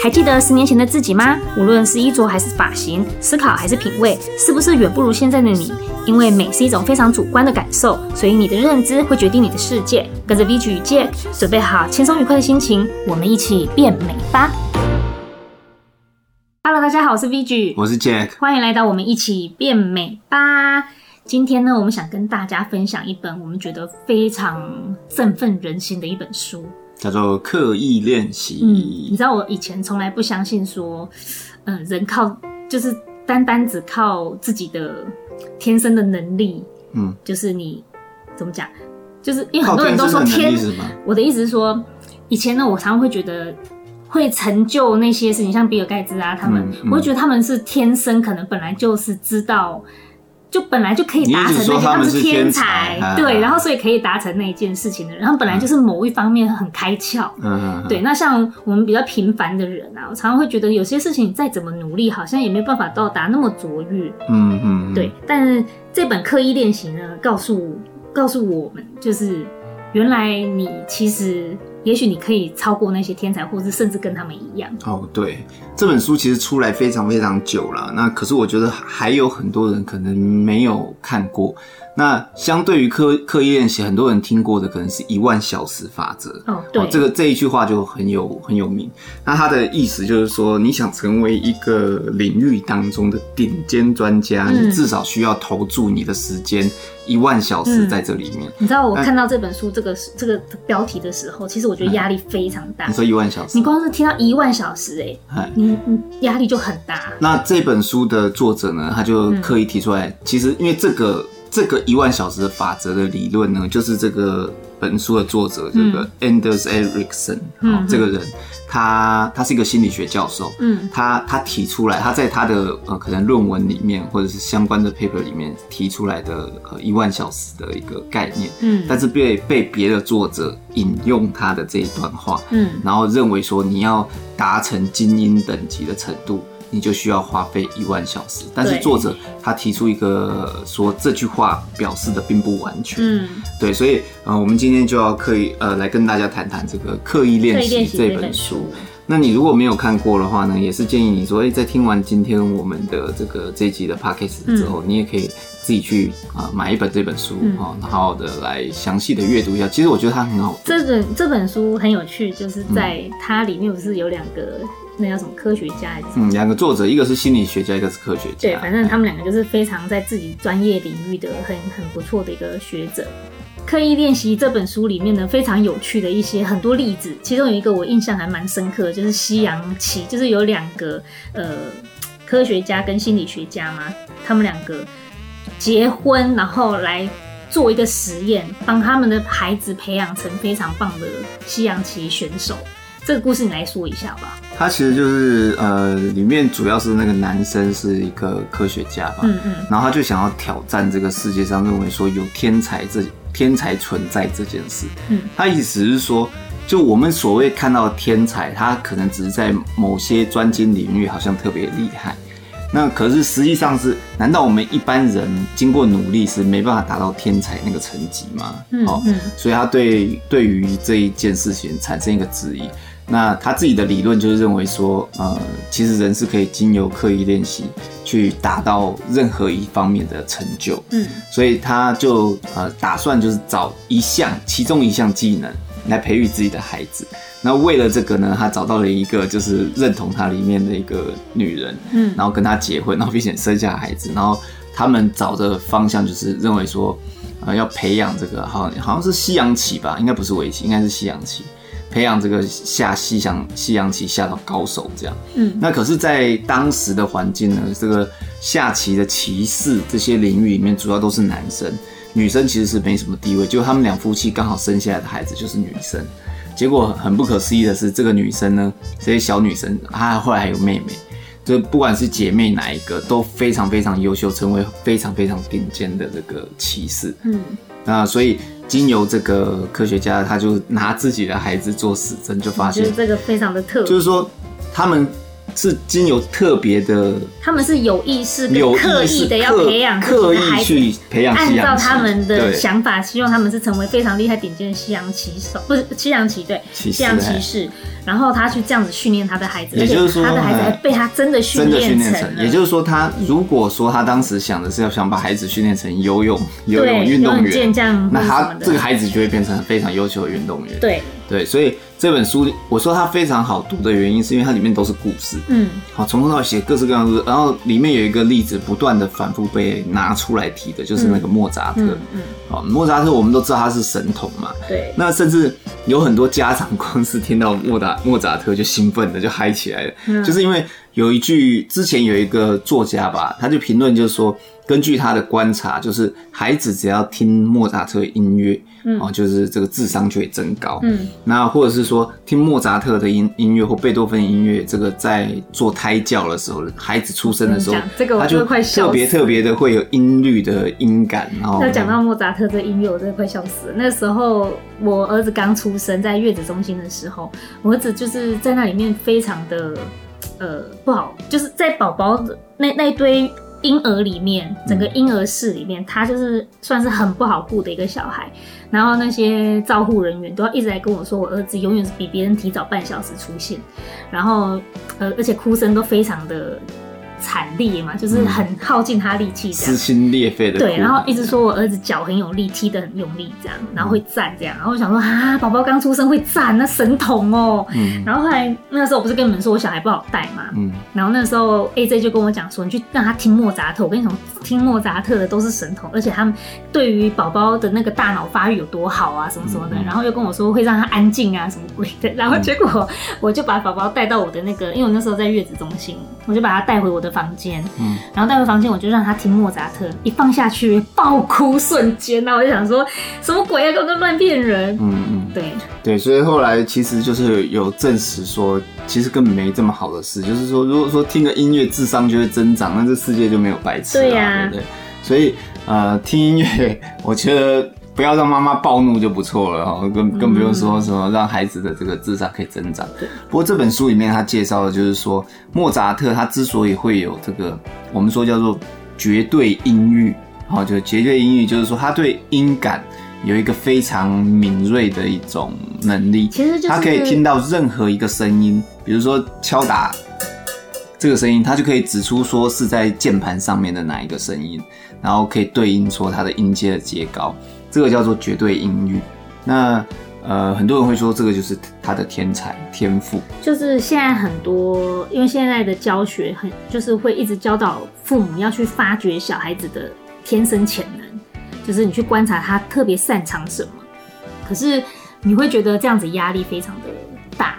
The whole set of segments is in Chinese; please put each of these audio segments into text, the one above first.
还记得十年前的自己吗？无论是衣着还是发型，思考还是品味，是不是远不如现在的你？因为美是一种非常主观的感受，所以你的认知会决定你的世界。跟着 VG 与 Jack，准备好轻松愉快的心情，我们一起变美吧！Hello，大家好，我是 VG，我是 Jack，欢迎来到我们一起变美吧。今天呢，我们想跟大家分享一本我们觉得非常振奋人心的一本书。叫做刻意练习。嗯，你知道我以前从来不相信说，嗯，人靠就是单单只靠自己的天生的能力，嗯，就是你怎么讲，就是因为很多人都说天，天我的意思是说，以前呢，我常常会觉得会成就那些事情，像比尔盖茨啊他们，嗯嗯、我会觉得他们是天生可能本来就是知道。就本来就可以达成那件，他们是天才，对，然后所以可以达成那一件事情的人，他们本来就是某一方面很开窍，嗯，对。那像我们比较平凡的人啊，我常常会觉得有些事情再怎么努力，好像也没办法到达那么卓越，嗯嗯，对。但是这本刻意练习呢，告诉告诉我们，就是原来你其实。也许你可以超过那些天才，或是甚至跟他们一样。哦，对，这本书其实出来非常非常久了，那可是我觉得还有很多人可能没有看过。那相对于刻刻意练习，很多人听过的可能是一万小时法则。哦，对，这个这一句话就很有很有名。那它的意思就是说，你想成为一个领域当中的顶尖专家，嗯，你至少需要投注你的时间一万小时在这里面。嗯，你知道我看到这本书这个这个标题的时候，其实我觉得压力非常大。嗯，你说一万小时，你光是听到一万小时，欸，哎，你你压力就很大。那这本书的作者呢，他就刻意提出来，嗯，其实因为这个。这个一万小时的法则的理论呢，就是这个本书的作者这个 Anders Ericsson，嗯，这个人，他他是一个心理学教授，嗯，他他提出来，他在他的呃可能论文里面或者是相关的 paper 里面提出来的呃一万小时的一个概念，嗯，但是被被别的作者引用他的这一段话，嗯，然后认为说你要达成精英等级的程度。你就需要花费一万小时，但是作者他提出一个说这句话表示的并不完全，嗯，对，所以呃，我们今天就要刻意呃来跟大家谈谈这个刻意练习这本书。那你如果没有看过的话呢，也是建议你说，哎，在听完今天我们的这个这一集的 podcast 之后，嗯，你也可以自己去啊买一本这本书啊，嗯，好好的来详细的阅读一下。其实我觉得它很好。这本这本书很有趣，就是在它里面不是有两个。那叫什么科学家还是什么？嗯，两个作者，一个是心理学家，一个是科学家。对，反正他们两个就是非常在自己专业领域的很很不错的一个学者。刻意练习这本书里面呢，非常有趣的一些很多例子，其中有一个我印象还蛮深刻，就是西洋棋，就是有两个呃科学家跟心理学家嘛，他们两个结婚，然后来做一个实验，帮他们的孩子培养成非常棒的西洋棋选手。这个故事你来说一下吧。他其实就是呃，里面主要是那个男生是一个科学家吧，嗯嗯，然后他就想要挑战这个世界上认为说有天才这天才存在这件事，嗯，他意思是说，就我们所谓看到的天才，他可能只是在某些专精领域好像特别厉害，那可是实际上是，难道我们一般人经过努力是没办法达到天才那个层级吗？嗯，哦，所以他对对于这一件事情产生一个质疑。那他自己的理论就是认为说，呃，其实人是可以经由刻意练习去达到任何一方面的成就，嗯，所以他就呃打算就是找一项其中一项技能来培育自己的孩子。那为了这个呢，他找到了一个就是认同他里面的一个女人，嗯，然后跟他结婚，然后并且生下孩子，然后他们找的方向就是认为说，呃，要培养这个好好像是西洋棋吧，应该不是围棋，应该是西洋棋。培养这个下西洋西洋棋下到高手这样，嗯，那可是，在当时的环境呢，这个下棋的棋士这些领域里面，主要都是男生，女生其实是没什么地位。就他们两夫妻刚好生下来的孩子就是女生，结果很不可思议的是，这个女生呢，这些小女生，她后来还有妹妹，就不管是姐妹哪一个，都非常非常优秀，成为非常非常顶尖的这个骑士，嗯，那所以。经由这个科学家，他就拿自己的孩子做实证，就发现这个非常的特别，就是说他们是经由特别的，他们是有意识、刻意的要培养刻意去培养，按照他们的想法，希望他们是成为非常厉害、顶尖的西洋棋手，不是西洋棋对，西洋棋士。然后他去这样子训练他的孩子，也就是说，他的孩子还被他真的训练成。也就是说，他如果说他当时想的是要想把孩子训练成游泳游泳运动员，那他这个孩子就会变成非常优秀的运动员。对对，所以。这本书我说它非常好读的原因，是因为它里面都是故事，嗯，好，从头到尾写各式各样的故事，然后里面有一个例子不断的反复被拿出来提的，就是那个莫扎特，嗯，好，莫扎特我们都知道他是神童嘛，对，那甚至有很多家长 光是听到莫扎莫扎特就兴奋的就嗨起来了，就是因为有一句之前有一个作家吧，他就评论就是说。根据他的观察，就是孩子只要听莫扎特音乐，嗯，哦，就是这个智商就会增高，嗯，那或者是说听莫扎特的音音乐或贝多芬音乐，这个在做胎教的时候，孩子出生的时候，这个我就快笑死，特别特别的会有音律的音感，然后要讲到莫扎特这音乐，我真的快笑死了。那时候我儿子刚出生在月子中心的时候，我儿子就是在那里面非常的呃不好，就是在宝宝的那那堆。婴儿里面，整个婴儿室里面，他就是算是很不好顾的一个小孩。然后那些照护人员都要一直在跟我说，我儿子永远是比别人提早半小时出现，然后呃，而且哭声都非常的。惨烈嘛，就是很耗尽他力气，撕心裂肺的。对，然后一直说我儿子脚很有力，踢得很用力，这样，然后会站这样，然后我想说啊，宝宝刚出生会站，那神童哦。嗯。然后后来那时候我不是跟你们说我小孩不好带嘛，嗯。然后那时候 AJ 就跟我讲说，你去让他听莫扎特，我跟你讲，听莫扎特的都是神童，而且他们对于宝宝的那个大脑发育有多好啊，什么什么的。然后又跟我说会让他安静啊，什么鬼的。然后结果我就把宝宝带到我的那个，因为我那时候在月子中心，我就把他带回我的房间，嗯，然后带回房间，我就让他听莫扎特，一放下去爆哭瞬间，那我就想说什么鬼啊，都在乱骗人，嗯嗯，对。对，所以后来其实就是有证实说，其实根本没这么好的事，就是说如果说听个音乐智商就会增长，那这世界就没有白痴啊，对呀，对不对？所以呃，听音乐，我觉得。不要让妈妈暴怒就不错了哈，更更不用说什么让孩子的这个智商可以增长。对。不过这本书里面他介绍的就是说，莫扎特他之所以会有这个我们说叫做绝对音域，好，就绝对音域就是说他对音感有一个非常敏锐的一种能力。其实就是他可以听到任何一个声音，比如说敲打这个声音，他就可以指出说是在键盘上面的哪一个声音，然后可以对应说它的音阶的阶高。这个叫做绝对音域，那呃，很多人会说这个就是他的天才天赋。就是现在很多，因为现在的教学很，就是会一直教导父母要去发掘小孩子的天生潜能，就是你去观察他特别擅长什么。可是你会觉得这样子压力非常的大，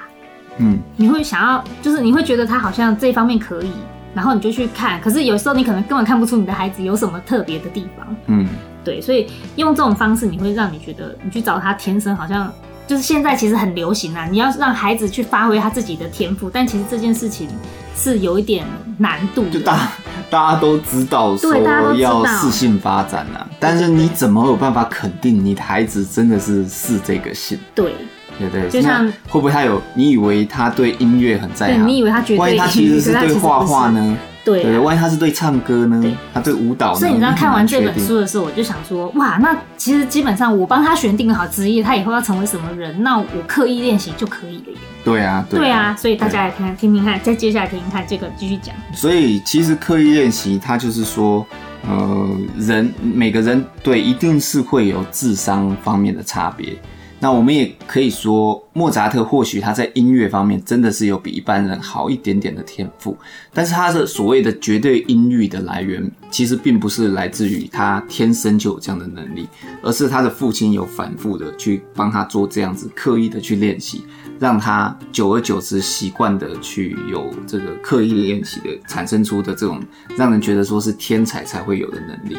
嗯，你会想要，就是你会觉得他好像这方面可以，然后你就去看，可是有时候你可能根本看不出你的孩子有什么特别的地方，嗯。对，所以用这种方式，你会让你觉得你去找他天生好像就是现在其实很流行啊。你要让孩子去发挥他自己的天赋，但其实这件事情是有一点难度的。就大大家都知道说要适性发展啊，但是你怎么有办法肯定你的孩子真的是是这个性？对对对，就像会不会他有？你以为他对音乐很在行，你以为他绝对，万一他其实是对画画呢？对，对，万一他是对唱歌呢？对，他对舞蹈呢？所以你知道看完这本书的时候，我就想说，哇，那其实基本上我帮他选定好职业，他以后要成为什么人，那我刻意练习就可以了耶。对啊，对啊，对啊，所以大家来看看，听听看，再接下来听听看，这个继续讲。所以其实刻意练习，它就是说，呃，人每个人对一定是会有智商方面的差别。那我们也可以说，莫扎特或许他在音乐方面真的是有比一般人好一点点的天赋，但是他的所谓的绝对音域的来源，其实并不是来自于他天生就有这样的能力，而是他的父亲有反复的去帮他做这样子刻意的去练习，让他久而久之习惯的去有这个刻意练习的产生出的这种让人觉得说是天才才会有的能力。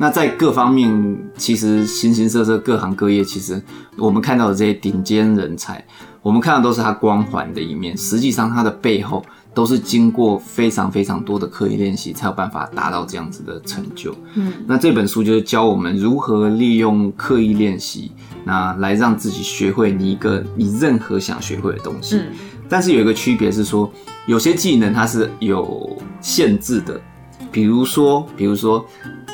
那在各方面，其实形形色色、各行各业，其实我们看到的这些顶尖人才，我们看到都是他光环的一面，实际上他的背后都是经过非常非常多的刻意练习，才有办法达到这样子的成就。嗯，那这本书就是教我们如何利用刻意练习，那来让自己学会你一个你任何想学会的东西。嗯，但是有一个区别是说。有些技能它是有限制的，比如说，比如说，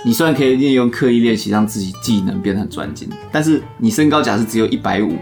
你虽然可以利用刻意练习让自己技能变得很专精，但是你身高假设只有一百五，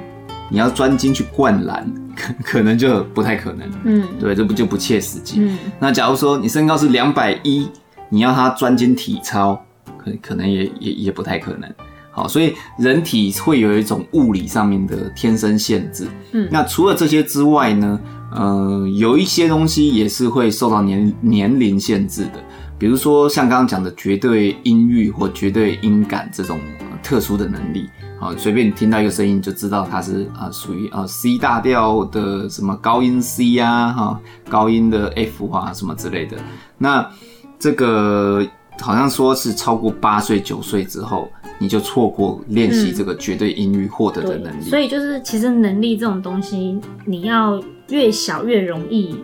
你要专精去灌篮，可 可能就不太可能。嗯，对，这不就不切实际。嗯，那假如说你身高是两百一，你要他专精体操，可可能也也也不太可能。好，所以人体会有一种物理上面的天生限制。嗯，那除了这些之外呢，呃，有一些东西也是会受到年年龄限制的，比如说像刚刚讲的绝对音域或绝对音感这种特殊的能力。啊，随便你听到一个声音就知道它是啊属于啊 C 大调的什么高音 C 啊，哈，高音的 F 啊什么之类的。那这个好像说是超过八岁九岁之后。你就错过练习这个绝对音域获得的能力。嗯，所以就是其实能力这种东西，你要越小越容易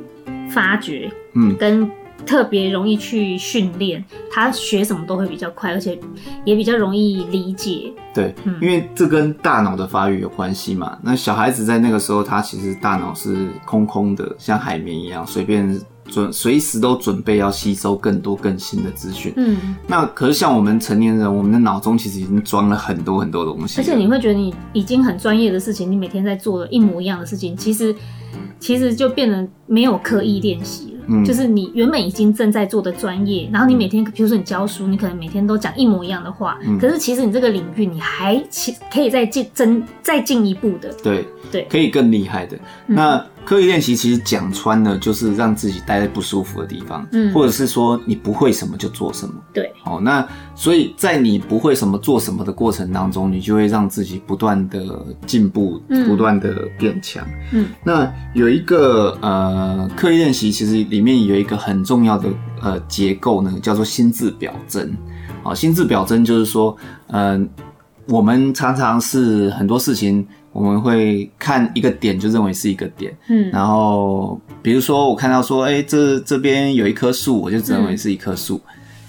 发掘，嗯，跟特别容易去训练，他学什么都会比较快，而且也比较容易理解。对，嗯，因为这跟大脑的发育有关系嘛。那小孩子在那个时候，他其实大脑是空空的，像海绵一样，随便。准随时都准备要吸收更多更新的资讯。嗯，那可是像我们成年人，我们的脑中其实已经装了很多很多东西。而且你会觉得你已经很专业的事情，你每天在做的一模一样的事情，其实其实就变得没有刻意练习了。嗯，就是你原本已经正在做的专业，然后你每天，比如说你教书，你可能每天都讲一模一样的话。嗯，可是其实你这个领域，你还其可以再进增再进一步的。对对，可以更厉害的。那。刻意练习其实讲穿了，就是让自己待在不舒服的地方，嗯，或者是说你不会什么就做什么，对，哦，那所以在你不会什么做什么的过程当中，你就会让自己不断的进步，不断的变强，嗯，那有一个呃刻意练习，其实里面有一个很重要的呃结构呢，叫做心智表征，好，心智表征就是说，嗯、呃，我们常常是很多事情。我们会看一个点就认为是一个点，嗯，然后比如说我看到说，哎，这这边有一棵树，我就认为是一棵树。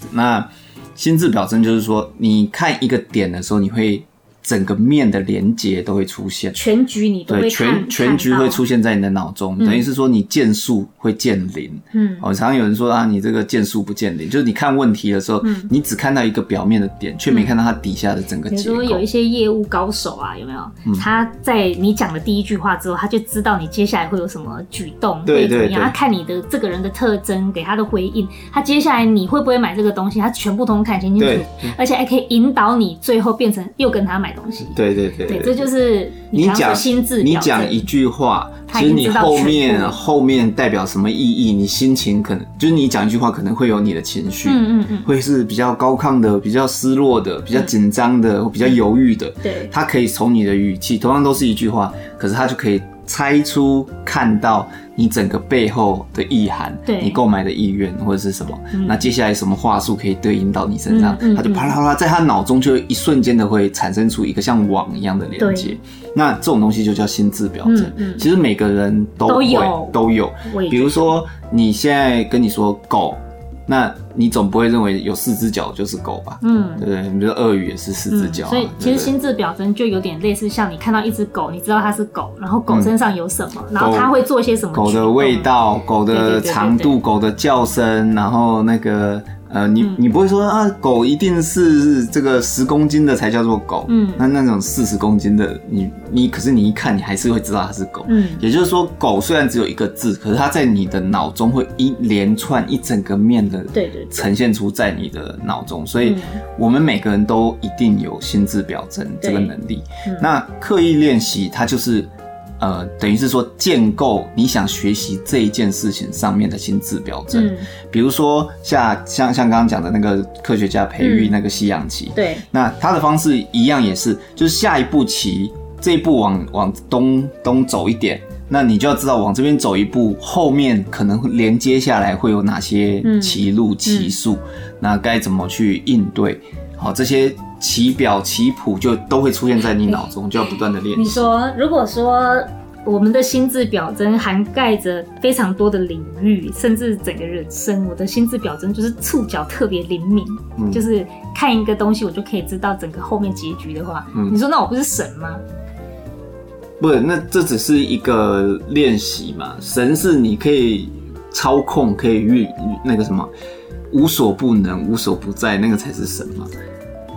嗯，那心智表征就是说，你看一个点的时候，你会。整个面的连接都会出现，全局你都会对全全局会出现在你的脑中，嗯、等于是说你见树会见林。嗯，哦，常常有人说啊，你这个见树不见林，就是你看问题的时候，嗯、你只看到一个表面的点，却没看到它底下的整个结构。比如说有一些业务高手啊，有没有？嗯、他在你讲的第一句话之后，他就知道你接下来会有什么举动，对对对，他看你的这个人的特征，给他的回应，他接下来你会不会买这个东西，他全部都看清清楚，对而且还可以引导你最后变成又跟他买。东西对对对，对，这就是你讲心智。你讲一句话，其实你后面后面代表什么意义？你心情可能就是你讲一句话，可能会有你的情绪，嗯嗯嗯，会是比较高亢的、比较失落的、比较紧张的、或比较犹豫的。对，他可以从你的语气，同样都是一句话，可是他就可以猜出看到。你整个背后的意涵，对你购买的意愿或者是什么，嗯、那接下来什么话术可以对应到你身上，嗯嗯、他就啪啦啪啦，在他脑中就一瞬间的会产生出一个像网一样的连接。那这种东西就叫心智表征。其实每个人都会都有，都有。比如说，你现在跟你说狗。那你总不会认为有四只脚就是狗吧？嗯，对不对？你比如说鳄鱼也是四只脚，所以其实心智表征就有点类似，像你看到一只狗，你知道它是狗，然后狗身上有什么，然后它会做些什么？狗的味道、狗的长度、狗的叫声，然后那个。呃，你你不会说啊，狗一定是这个十公斤的才叫做狗，嗯，那那种四十公斤的，你你可是你一看，你还是会知道它是狗，嗯，也就是说，狗虽然只有一个字，可是它在你的脑中会一连串一整个面的，对对，呈现出在你的脑中，所以我们每个人都一定有心智表征这个能力，那刻意练习它就是。呃，等于是说建构你想学习这一件事情上面的心智表征，嗯、比如说像像像刚刚讲的那个科学家培育那个西洋棋，嗯、对，那他的方式一样也是，就是下一步棋这一步往往东东走一点，那你就要知道往这边走一步，后面可能连接下来会有哪些棋路棋数，那该怎么去应对？好，这些。棋表、棋谱就都会出现在你脑中，就要不断的练习。你说，如果说我们的心智表征涵盖着非常多的领域，甚至整个人生，我的心智表征就是触角特别灵敏，嗯、就是看一个东西，我就可以知道整个后面结局的话，嗯、你说那我不是神吗？不，那这只是一个练习嘛。神是你可以操控，可以运那个什么无所不能、无所不在，那个才是神嘛。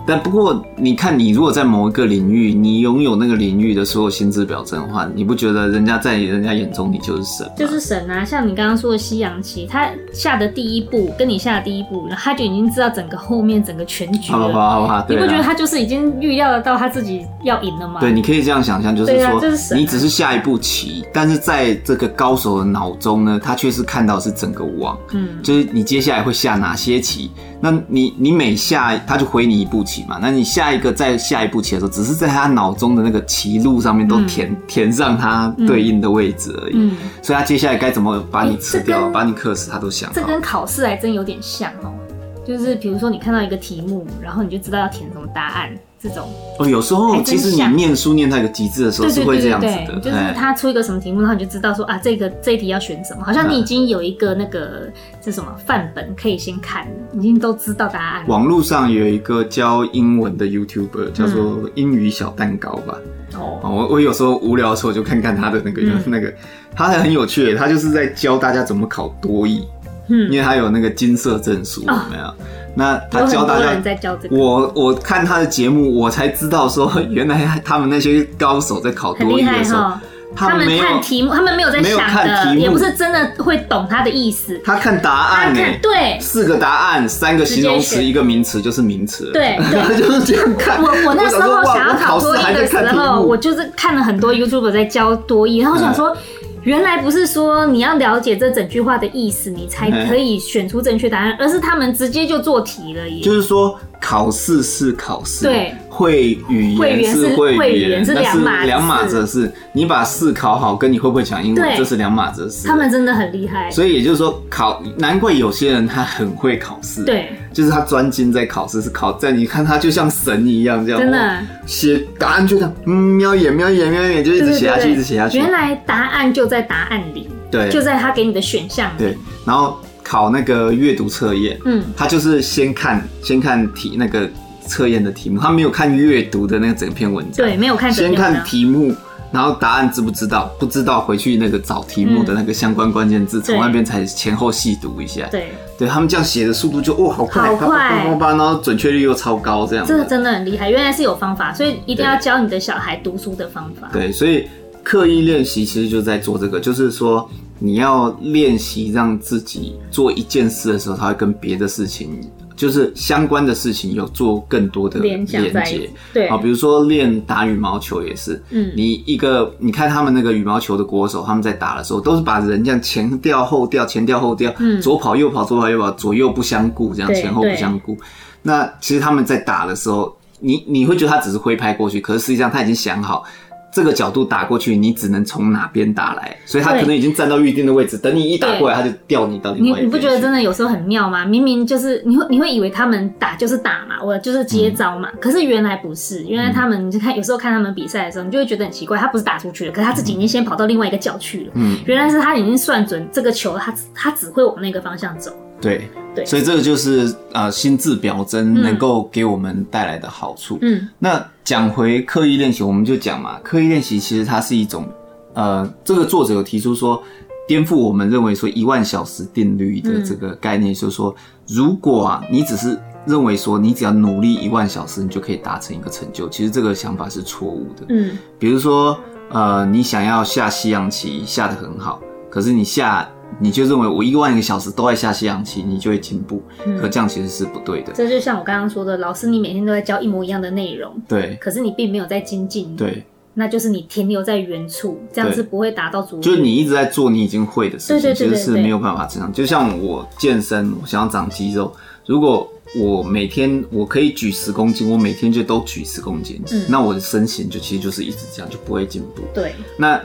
但不过，你看，你如果在某一个领域，你拥有那个领域的所有心智表征的话，你不觉得人家在人家眼中你就是神？就是神啊！像你刚刚说的西洋棋，他下的第一步跟你下的第一步，他就已经知道整个后面整个全局了。好吧，好吧，你不觉得他就是已经预料得到他自己要赢了吗？对，你可以这样想象，就是说，你只是下一步棋，但是在这个高手的脑中呢，他却是看到是整个网，嗯，就是你接下来会下哪些棋。那你你每下他就回你一步棋嘛，那你下一个再下一步棋的时候，只是在他脑中的那个棋路上面都填、嗯、填上他对应的位置而已。嗯，所以他接下来该怎么把你吃掉，欸、把你克死，他都想。这跟考试还真有点像哦，就是比如说你看到一个题目，然后你就知道要填什么答案。这种。哦，有时候其实你念书念到一个极致的时候是会这样子的，就是他出一个什么题目，然后你就知道说啊，这个这一题要选什么，好像你已经有一个那个是什么范本可以先看，已经都知道答案。网络上有一个教英文的 YouTuber 叫做英语小蛋糕吧，哦、嗯，我我有时候无聊的时候就看看他的那个、嗯、那个，他还很有趣，他就是在教大家怎么考多益，嗯，因为他有那个金色证书，有没有？哦那他教大家，我我看他的节目，我才知道说，原来他们那些高手在考多益的时候，他们看题目，他们没有在想的，也不是真的会懂他的意思。他看答案，对，四个答案，三个形容词，一个名词就是名词。对，他就是这样看。我我那时候想要考多益的时候，我就是看了很多 YouTuber 在教多益，然后想说。原来不是说你要了解这整句话的意思，你才可以选出正确答案，而是他们直接就做题了耶。就是说，考试是考试，对，会语言是会语言，是两码两码子事。你把试考好，跟你会不会讲英文，这是两码子事。他们真的很厉害。所以也就是说，考难怪有些人他很会考试，对，就是他专精在考试，是考在你看他就像神一样这样，真的写答案就这样，嗯，瞄一眼瞄一眼瞄一眼，就一直写下去，一直写下去。原来答案就在答案里。对，就在他给你的选项里。对，然后考那个阅读测验，嗯，他就是先看先看题那个测验的题目，他没有看阅读的那个整篇文章。对，没有看。先看题目，然后答案知不知道？不知道，回去那个找题目的那个相关关键字，从、嗯、那边才前后细读一下。对，对他们这样写的速度就哦，好快，好快，然后准确率又超高，这样。这个真的很厉害，原来是有方法，所以一定要教你的小孩读书的方法。对，对所以。刻意练习其实就在做这个，就是说你要练习让自己做一件事的时候，他会跟别的事情，就是相关的事情有做更多的连接。对，好，比如说练打羽毛球也是，嗯，你一个你看他们那个羽毛球的国手，他们在打的时候都是把人这样前调后调，前调后调，嗯，左跑右跑，左跑右跑，左右不相顾，这样前后不相顾。那其实他们在打的时候，你你会觉得他只是挥拍过去，可是实际上他已经想好。这个角度打过去，你只能从哪边打来，所以他可能已经站到预定的位置，等你一打过来，他就掉你到另外。你你不觉得真的有时候很妙吗？明明就是你会你会以为他们打就是打嘛，我就是接招嘛，嗯、可是原来不是，原来他们你就看有时候看他们比赛的时候，你就会觉得很奇怪，他不是打出去了，可是他自己已经先跑到另外一个角去了。嗯，原来是他已经算准这个球，他他只会往那个方向走。对对，所以这个就是呃心智表征能够给我们带来的好处。嗯，那讲回刻意练习，我们就讲嘛，刻意练习其实它是一种呃，这个作者有提出说，颠覆我们认为说一万小时定律的这个概念，就是说，如果啊你只是认为说你只要努力一万小时，你就可以达成一个成就，其实这个想法是错误的。嗯，比如说呃，你想要下西洋棋下得很好，可是你下。你就认为我一万个小时都在下西洋棋，你就会进步，嗯，可这样其实是不对的。这就像我刚刚说的，老师你每天都在教一模一样的内容，对，可是你并没有在精进，对，那就是你停留在原处，这样是不会达到主。就是你一直在做你已经会的事情，其实是没有办法成长。就像我健身，我想要长肌肉，如果我每天我可以举十公斤，我每天就都举十公斤，嗯，那我的身形就其实就是一直这样，就不会进步。对，那。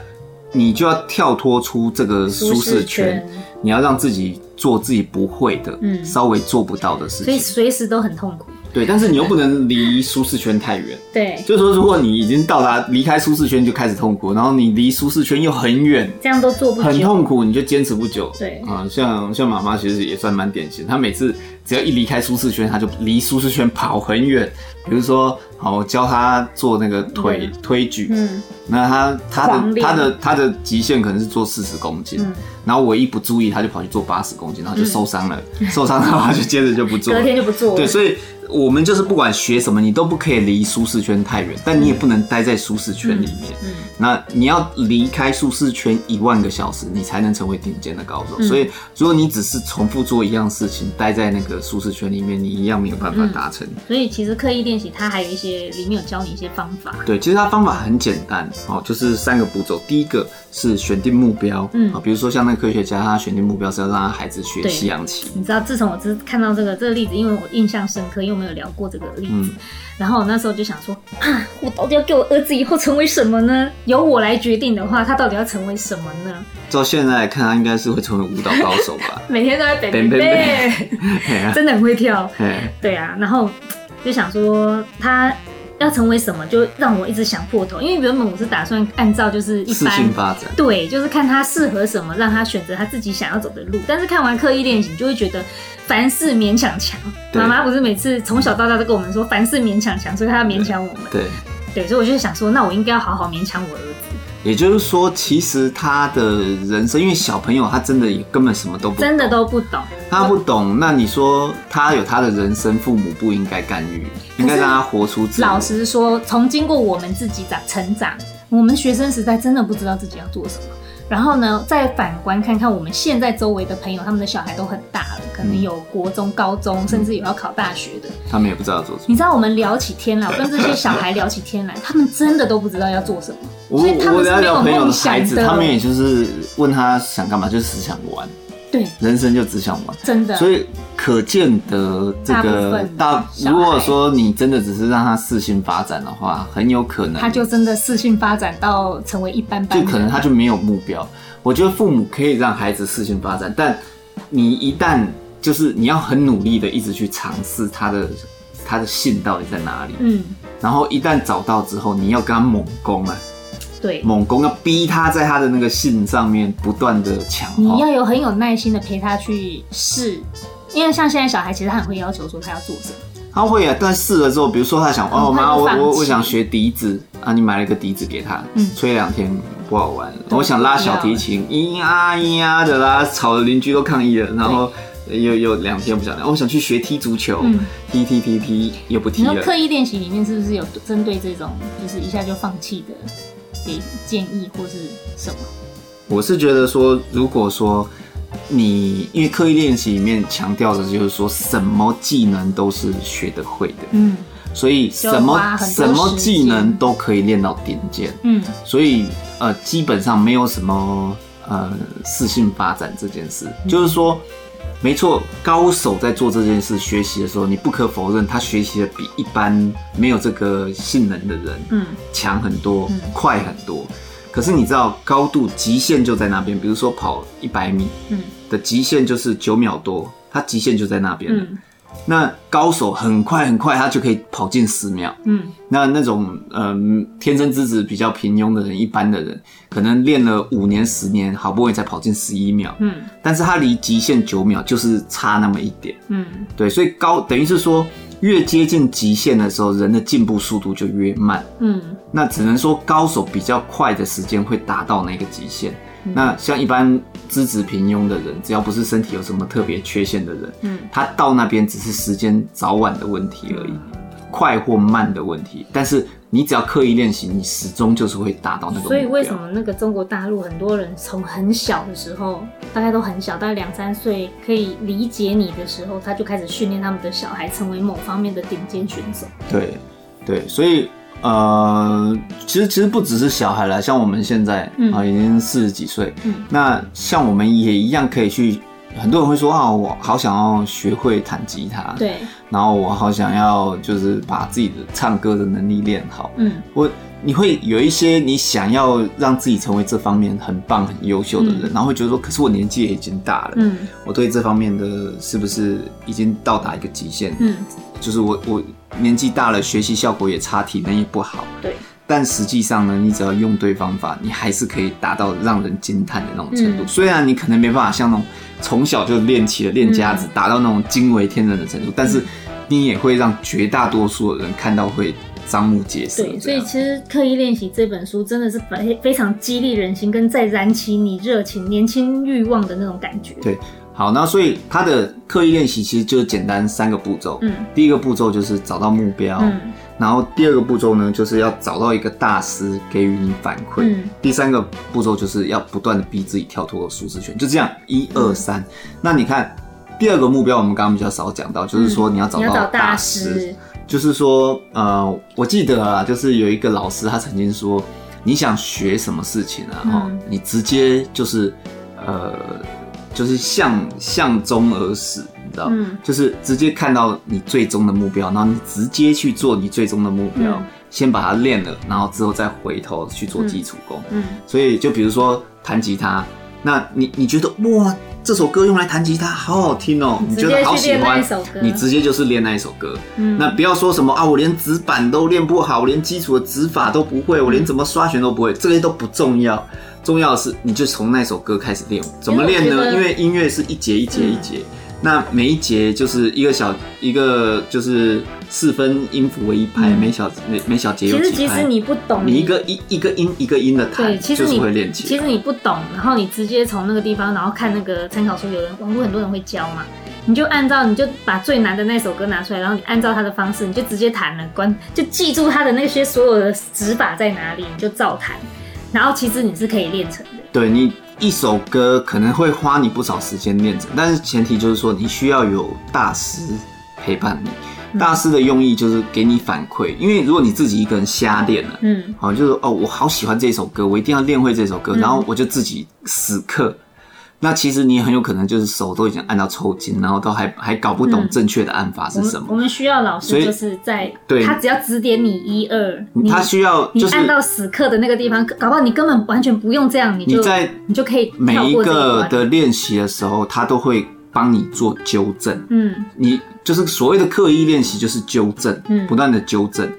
你就要跳脱出这个舒适圈，你要让自己做自己不会的，嗯，稍微做不到的事情，所以随时都很痛苦。对，但是你又不能离舒适圈太远。对，就是说，如果你已经到达离开舒适圈就开始痛苦，然后你离舒适圈又很远，这样都做不久，很痛苦，你就坚持不久。对，啊，像像妈妈其实也算蛮典型，她每次只要一离开舒适圈，她就离舒适圈跑很远。比如说，好，我教她做那个腿推举，嗯，那她她的她的她的极限可能是做四十公斤，嗯，然后我一不注意，他就跑去做八十公斤，然后就受伤了，嗯、受伤的话就接着就不做，隔天就不做了。对，所以。我们就是不管学什么，你都不可以离舒适圈太远，但你也不能待在舒适圈里面。嗯，嗯，那你要离开舒适圈一万个小时，你才能成为顶尖的高手。嗯，所以，如果你只是重复做一样事情，待在那个舒适圈里面，你一样没有办法达成。所以，其实刻意练习它还有一些里面有教你一些方法。对，其实它方法很简单哦，就是三个步骤。第一个。是选定目标，嗯，比如说像那个科学家，他选定目标是要让他孩子学西洋棋。你知道，自从我只看到这个这个例子，因为我印象深刻，因为我们有聊过这个例子，嗯、然后我那时候就想说 啊，我到底要给我儿子以后成为什么呢？由我来决定的话，他到底要成为什么呢？照现在来看，他应该是会成为舞蹈高手吧？每天都在背背背，真的很会跳。对啊，然后就想说他。要成为什么，就让我一直想破头。因为原本我是打算按照就是一般发展，对，就是看他适合什么，让他选择他自己想要走的路。但是看完刻意练习，就会觉得凡事勉强强。妈妈不是每次从小到大都跟我们说凡事勉强强，所以他要勉强我们。对，对，所以我就想说，那我应该要好好勉强我儿子。也就是说，其实他的人生，因为小朋友他真的也根本什么都不懂，真的都不懂，他不懂。那你说他有他的人生，父母不应该干预，应该让他活出自己。老实说，从经过我们自己长成长，我们学生时代真的不知道自己要做什么。然后呢，再反观看看我们现在周围的朋友，他们的小孩都很大了，可能有国中、高中，甚至有要考大学的。他们也不知道要做什么。你知道我们聊起天来，我跟这些小孩聊起天来，他们真的都不知道要做什么。我所以他们是没有梦想的。我聊聊朋友的孩子，他们也就是问他想干嘛，就是只想玩。对，人生就只想玩，真的。所以可见得这个大，如果说你真的只是让他适性发展的话，很有可能他就真的适性发展到成为一般般，就可能他就没有目标。我觉得父母可以让孩子适性发展，但你一旦就是你要很努力的一直去尝试他的他的性到底在哪里，嗯，然后一旦找到之后，你要跟他猛攻啊。对，猛攻要逼他在他的那个信上面不断的强化，你要有很有耐心的陪他去试，因为像现在小孩其实他很会要求说他要做什么，他会啊，但试了之后，比如说他想哦妈，我我我想学笛子啊，你买了一个笛子给他，嗯，吹两天不好玩，我想拉小提琴，咿呀咿呀的啦，吵的邻居都抗议了，然后又又两天不想我想去学踢足球，踢踢踢踢又不踢了。刻意练习里面是不是有针对这种就是一下就放弃的？给建议或是什么？我是觉得说，如果说你因为刻意练习里面强调的就是说什么技能都是学得会的，嗯，所以什么什么技能都可以练到顶尖，嗯，所以呃基本上没有什么呃适性发展这件事，嗯、就是说。没错，高手在做这件事学习的时候，你不可否认，他学习的比一般没有这个性能的人，嗯，强很多，嗯，快很多。可是你知道，高度极限就在那边，比如说跑一百米，嗯，的极限就是九秒多，他极限就在那边了。嗯那高手很快很快，他就可以跑进十秒。嗯，那那种嗯天生资质比较平庸的人，一般的人可能练了五年十年，好不容易才跑进十一秒。嗯，但是他离极限九秒就是差那么一点。嗯，对，所以高等于是说，越接近极限的时候，人的进步速度就越慢。嗯，那只能说高手比较快的时间会达到那个极限。那像一般资质平庸的人，只要不是身体有什么特别缺陷的人，嗯，他到那边只是时间早晚的问题而已，快或慢的问题。但是你只要刻意练习，你始终就是会达到那个。所以为什么那个中国大陆很多人从很小的时候，大概都很小，大概两三岁可以理解你的时候，他就开始训练他们的小孩成为某方面的顶尖选手。对，对，所以。呃，其实其实不只是小孩啦，像我们现在啊、嗯呃，已经四十几岁，嗯，那像我们也一样可以去。很多人会说啊，我好想要学会弹吉他，对，然后我好想要就是把自己的唱歌的能力练好，嗯，我你会有一些你想要让自己成为这方面很棒很优秀的人，嗯、然后会觉得说，可是我年纪也已经大了，嗯，我对这方面的是不是已经到达一个极限？嗯，就是我我。年纪大了，学习效果也差，体能也不好。对，但实际上呢，你只要用对方法，你还是可以达到让人惊叹的那种程度。嗯、虽然你可能没办法像那种从小就练起了练家子，达到那种惊为天人的程度，但是你也会让绝大多数的人看到会瞠目结舌。对，所以其实刻意练习这本书真的是非非常激励人心，跟再燃起你热情、年轻欲望的那种感觉。对。好，那所以他的刻意练习其实就是简单三个步骤。嗯，第一个步骤就是找到目标，嗯，然后第二个步骤呢，就是要找到一个大师给予你反馈，嗯，第三个步骤就是要不断的逼自己跳脱舒适圈，就这样一二三。嗯，那你看第二个目标，我们刚刚比较少讲到，就是说你要找到大师，嗯，大师就是说呃，我记得啊，就是有一个老师他曾经说，你想学什么事情啊，哈，嗯，你直接就是呃。就是向向终而始，你知道，嗯，就是直接看到你最终的目标，然后你直接去做你最终的目标，嗯，先把它练了，然后之后再回头去做基础功。嗯，所以就比如说弹吉他，那你你觉得哇，这首歌用来弹吉他好好听哦，你觉得好喜欢，你直接就是练那一首歌。嗯，那不要说什么啊，我连指板都练不好，我连基础的指法都不会，我连怎么刷弦都不会，这些都不重要。重要的是，你就从那首歌开始练。怎么练呢？因为音乐是一节一节一节，嗯，那每一节就是一个小一个就是四分音符为一拍，嗯，每小每每小节有几拍。其实其实你不懂你，一个一一个音一个音的弹，就是会练起。其实你不懂，然后你直接从那个地方，然后看那个参考书，有人网络很多人会教嘛，你就按照你就把最难的那首歌拿出来，然后你按照他的方式，你就直接弹了，关就记住他的那些所有的指法在哪里，你就照弹。然后其实你是可以练成的。对，你一首歌可能会花你不少时间练着，但是前提就是说你需要有大师陪伴你。大师的用意就是给你反馈，因为如果你自己一个人瞎练了，嗯，好，就是哦，我好喜欢这首歌，我一定要练会这首歌，然后我就自己死磕。那其实你也很有可能就是手都已经按到抽筋，然后都还还搞不懂正确的按法是什么。嗯、我，们需要老师就是在，对，他只要指点你一二，他需要就是你按到死磕的那个地方，搞不好你根本完全不用这样，你就你在你就可以每一个的练习的时候，他都会帮你做纠正。嗯，你就是所谓的刻意练习，就是纠正，嗯，不断的纠正。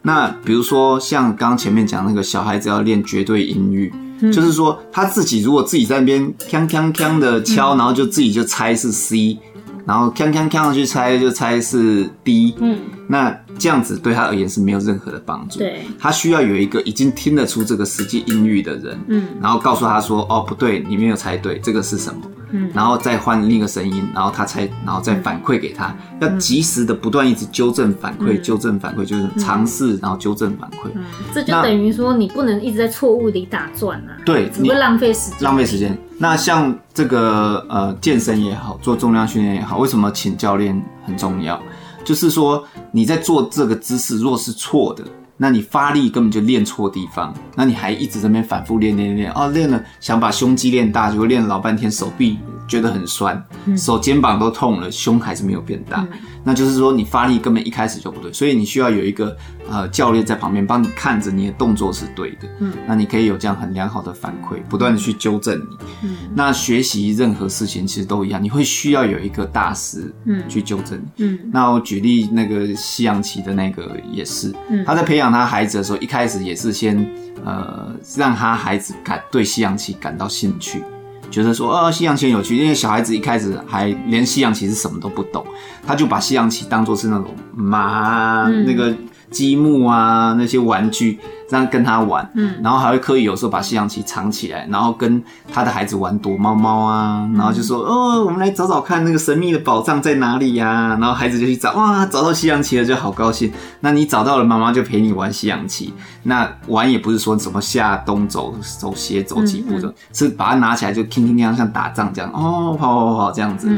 那比如说像刚刚前面讲那个小孩子要练绝对音域。就是说，他自己如果自己在那边锵锵锵的敲，然后就自己就猜是 C，然后锵锵锵上去猜就猜是 D，嗯，那这样子对他而言是没有任何的帮助。对，他需要有一个已经听得出这个实际音域的人，嗯，然后告诉他说，哦，不对，你没有猜对，这个是什么？嗯，然后再换另一个声音，然后他猜，然后再反馈给他，嗯、要及时的不断一直纠正反馈，纠、嗯、正反馈就是尝试，然后纠正反馈。嗯，这就等于说你不能一直在错误里打转啊，对，你会浪费时间，浪费时间。那像这个呃健身也好，做重量训练也好，为什么请教练很重要？就是说你在做这个姿势，若是错的。那你发力根本就练错地方，那你还一直在那边反复练练练哦，练了想把胸肌练大，结果练了老半天手臂觉得很酸，手肩膀都痛了，胸还是没有变大。那就是说你发力根本一开始就不对，所以你需要有一个呃教练在旁边帮你看着你的动作是对的，嗯，那你可以有这样很良好的反馈，不断的去纠正你。嗯，那学习任何事情其实都一样，你会需要有一个大师，嗯，去纠正你。嗯，那我举例那个西洋棋的那个也是，嗯，他在培养他孩子的时候，一开始也是先呃让他孩子感对西洋棋感到兴趣。觉得说，哦，西洋棋很有趣，因为小孩子一开始还连西洋棋是什么都不懂，他就把西洋棋当做是那种马、嗯、那个积木啊那些玩具。这样跟他玩，嗯，然后还会刻意有时候把西洋棋藏起来，然后跟他的孩子玩躲猫猫啊，嗯、然后就说哦，我们来找找看那个神秘的宝藏在哪里呀、啊，然后孩子就去找，哇，找到西洋棋了就好高兴。那你找到了，妈妈就陪你玩西洋棋。那玩也不是说什么下东走走斜走几步的，嗯嗯、是把它拿起来就叮叮叮像打仗这样，哦，跑跑跑这样子。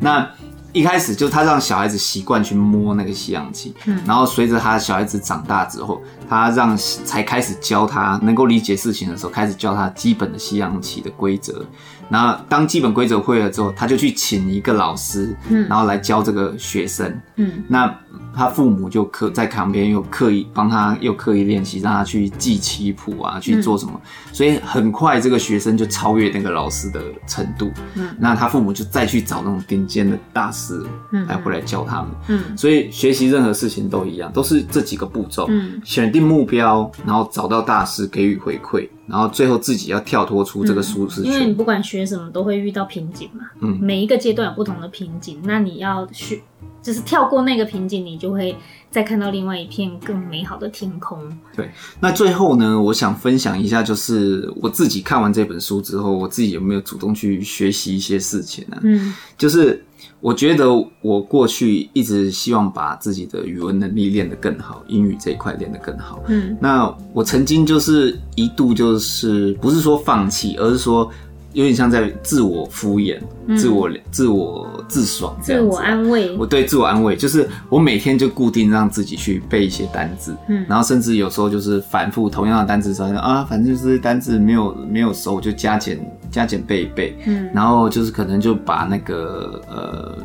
那。一开始就是他让小孩子习惯去摸那个吸氧机，嗯，然后随着他小孩子长大之后，他让才开始教他能够理解事情的时候，开始教他基本的吸氧器的规则。然后当基本规则会了之后，他就去请一个老师，嗯，然后来教这个学生，嗯，那他父母就刻在旁边，又刻意帮他，又刻意练习，让他去记棋谱啊，去做什么，嗯、所以很快这个学生就超越那个老师的程度。嗯，那他父母就再去找那种顶尖的大师，嗯，来回来教他们。嗯，所以学习任何事情都一样，都是这几个步骤。嗯，选定目标，然后找到大师给予回馈，然后最后自己要跳脱出这个舒适圈。因为你不管学什么，都会遇到瓶颈嘛。嗯，每一个阶段有不同的瓶颈，那你要去。就是跳过那个瓶颈，你就会再看到另外一片更美好的天空。对，那最后呢，我想分享一下，就是我自己看完这本书之后，我自己有没有主动去学习一些事情呢？嗯，就是我觉得我过去一直希望把自己的语文能力练得更好，英语这一块练得更好。嗯，那我曾经就是一度就是不是说放弃，而是说。有点像在自我敷衍、嗯、自我、自我自爽这样子，自我安慰。我对自我安慰就是我每天就固定让自己去背一些单字，嗯，然后甚至有时候就是反复同样的单字，说啊，反正就是单字没有没有熟，我就加减加减背一背，嗯，然后就是可能就把那个呃，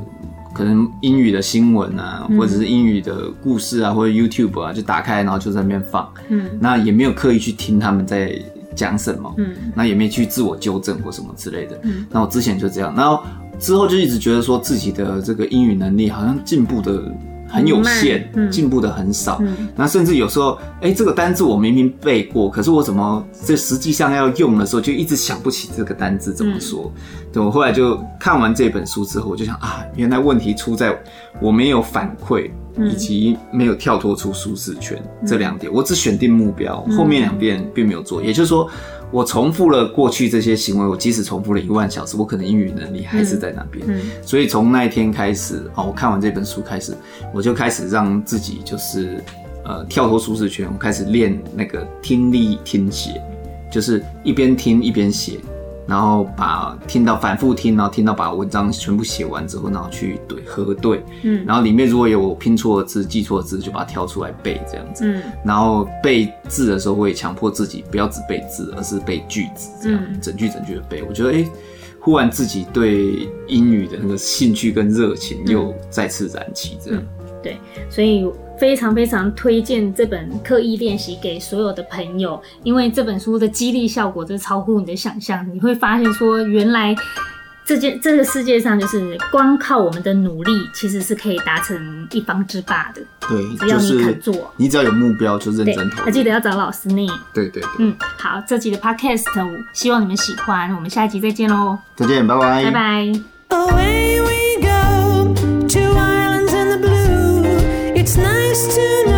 可能英语的新闻啊，或者是英语的故事啊，或者 YouTube 啊，就打开，然后就在那边放，嗯，那也没有刻意去听他们在。讲什么？嗯，那也没去自我纠正或什么之类的。嗯，那我之前就这样，然后之后就一直觉得说自己的这个英语能力好像进步的很有限，进步的很少。嗯，那甚至有时候，哎、欸，这个单字我明明背过，可是我怎么这实际上要用的时候就一直想不起这个单字怎么说？嗯、对，我后来就看完这本书之后，我就想啊，原来问题出在我没有反馈。以及没有跳脱出舒适圈、嗯、这两点，我只选定目标，后面两遍并没有做。嗯、也就是说，我重复了过去这些行为，我即使重复了一万小时，我可能英语能力还是在那边。所以从那一天开始，哦，我看完这本书开始，我就开始让自己就是呃跳脱舒适圈，我开始练那个听力听写，就是一边听一边写。然后把听到反复听，然后听到把文章全部写完之后，然后去对核对，嗯，然后里面如果有拼错的字、记错的字，就把它挑出来背这样子，嗯，然后背字的时候，我也强迫自己不要只背字，而是背句子，这样、嗯、整句整句的背。我觉得，哎，忽然自己对英语的那个兴趣跟热情又再次燃起，这样、嗯，对，所以。非常非常推荐这本刻意练习给所有的朋友，因为这本书的激励效果真超乎你的想象。你会发现说，原来这件这个世界上就是光靠我们的努力，其实是可以达成一方之霸的。对，只要你肯做，你只要有目标就认真投。还记得要找老师呢。对对对。嗯，好，这集的 podcast 希望你们喜欢，我们下一集再见喽。再见，拜拜。拜拜。used to know